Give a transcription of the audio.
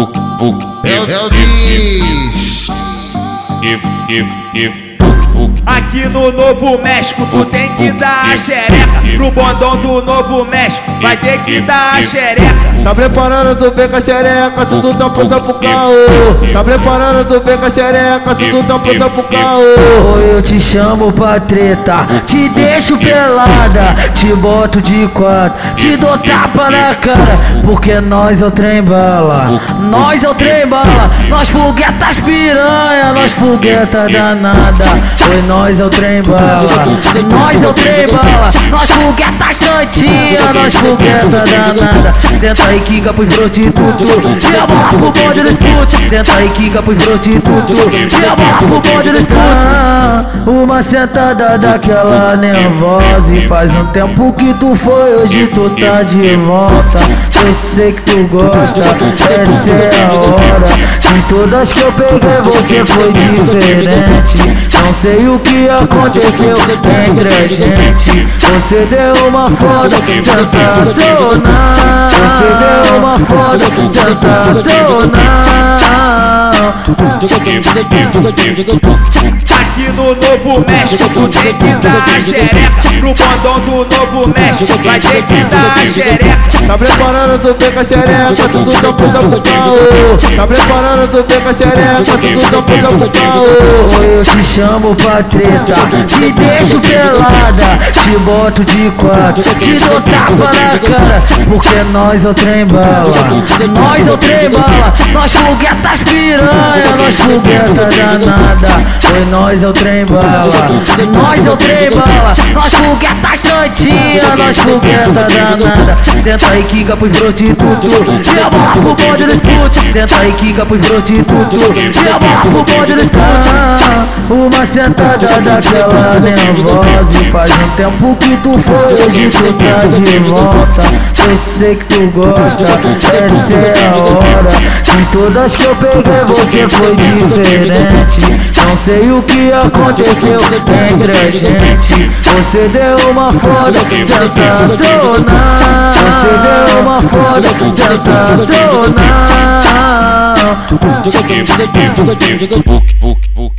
book, book, Elvis. give, give, give. Aqui no Novo México tu tem que dar a xereca. Pro bondão do Novo México vai ter que dar a xereca. Tá preparando tu vem com a xereca, tudo tá pronto pro caô. Tá preparando tu vem com a xereca, tudo tá pronto pro caô. Eu te chamo pra treta, te deixo pelada, te boto de quatro, te dou tapa na cara, porque nós é o trem bala, nós é o trem bala, nós foguetas piranha, nós fogueta danada, foi nós é o trem bala, nós é o trem bala, nós foguetas santinha, nós fogueta danada, senta aí quica pros prostitutos, e a bola pro bonde dos putos, senta aí quica pros prostitutos, e a bola pro bonde dos putos. Uma sentada daquela nervosa E faz um tempo que tu foi, hoje tu tá de volta. Eu sei que tu gosta, essa é a hora. De todas que eu peguei você foi diferente. Não sei o que aconteceu entre a gente Você deu uma foda sensacional Você deu uma foda sensacional Aqui no Novo México tem que dar a xereca Pro bondão do Novo México vai ter que dar a xereca Tá preparando tu vem com a xereca, tudo tá pronto pro caô Tá preparando tu vem com a xereca, tudo tá pronto pro caô Eu te chamo pra treta, te deixo pelada, te boto de quatro, te dou tapa na cara, porque nós é o trem bala, nós é o trem bala, nós foguetas piranha, nós fogueta danada, foi nós é o trem bala, nós é o trem bala, nós foguetas santinha, nós fogueta danada, senta aí quica pros prostitutos, e a bola pro bonde dos putos, senta aí quica pros prostitutos, e a bola pro bonde dos putos. Uma sentada daquela nervosa E faz um tempo que tu foi, hoje tu tá de volta Eu sei que tu gosta, essa é a hora De todas que eu peguei você foi diferente Não sei o que aconteceu entre a gente Você deu uma foda sensacional deu